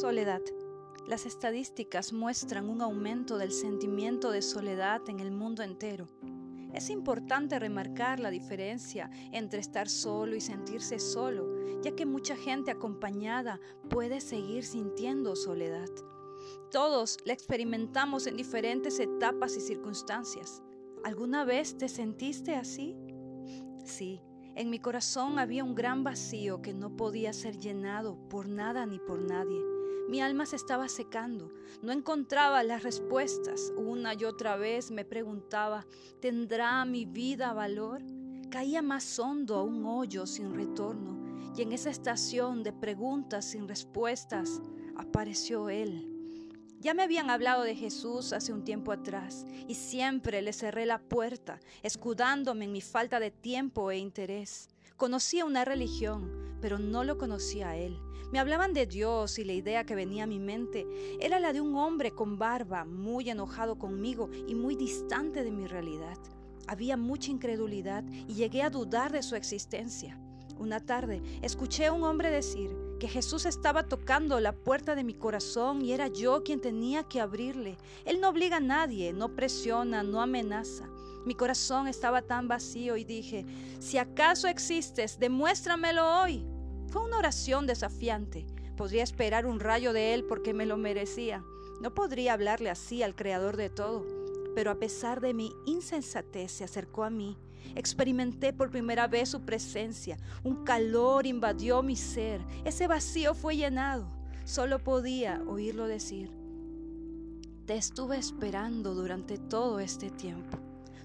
Soledad. Las estadísticas muestran un aumento del sentimiento de soledad en el mundo entero. Es importante remarcar la diferencia entre estar solo y sentirse solo, ya que mucha gente acompañada puede seguir sintiendo soledad. Todos la experimentamos en diferentes etapas y circunstancias. ¿Alguna vez te sentiste así? Sí, en mi corazón había un gran vacío que no podía ser llenado por nada ni por nadie. Mi alma se estaba secando, no encontraba las respuestas. Una y otra vez me preguntaba, ¿tendrá mi vida valor? Caía más hondo a un hoyo sin retorno y en esa estación de preguntas sin respuestas apareció Él. Ya me habían hablado de Jesús hace un tiempo atrás y siempre le cerré la puerta, escudándome en mi falta de tiempo e interés. Conocía una religión, pero no lo conocía a él. Me hablaban de Dios y la idea que venía a mi mente era la de un hombre con barba, muy enojado conmigo y muy distante de mi realidad. Había mucha incredulidad y llegué a dudar de su existencia. Una tarde escuché a un hombre decir que Jesús estaba tocando la puerta de mi corazón y era yo quien tenía que abrirle. Él no obliga a nadie, no presiona, no amenaza. Mi corazón estaba tan vacío y dije, si acaso existes, demuéstramelo hoy. Fue una oración desafiante. Podría esperar un rayo de él porque me lo merecía. No podría hablarle así al Creador de todo. Pero a pesar de mi insensatez se acercó a mí. Experimenté por primera vez su presencia. Un calor invadió mi ser. Ese vacío fue llenado. Solo podía oírlo decir, te estuve esperando durante todo este tiempo.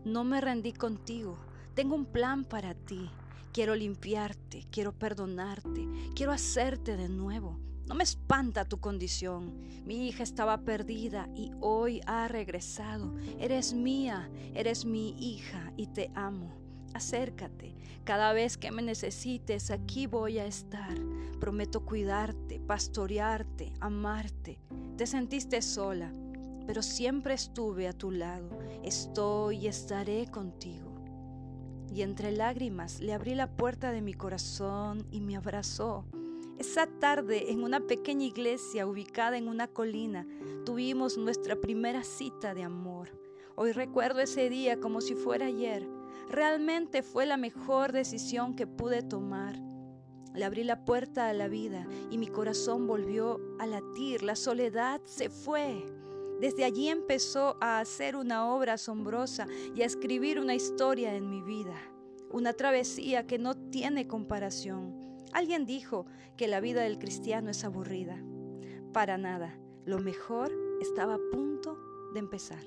No me rendí contigo. Tengo un plan para ti. Quiero limpiarte, quiero perdonarte, quiero hacerte de nuevo. No me espanta tu condición. Mi hija estaba perdida y hoy ha regresado. Eres mía, eres mi hija y te amo. Acércate. Cada vez que me necesites, aquí voy a estar. Prometo cuidarte, pastorearte, amarte. Te sentiste sola pero siempre estuve a tu lado, estoy y estaré contigo. Y entre lágrimas le abrí la puerta de mi corazón y me abrazó. Esa tarde, en una pequeña iglesia ubicada en una colina, tuvimos nuestra primera cita de amor. Hoy recuerdo ese día como si fuera ayer. Realmente fue la mejor decisión que pude tomar. Le abrí la puerta a la vida y mi corazón volvió a latir. La soledad se fue. Desde allí empezó a hacer una obra asombrosa y a escribir una historia en mi vida, una travesía que no tiene comparación. Alguien dijo que la vida del cristiano es aburrida. Para nada, lo mejor estaba a punto de empezar.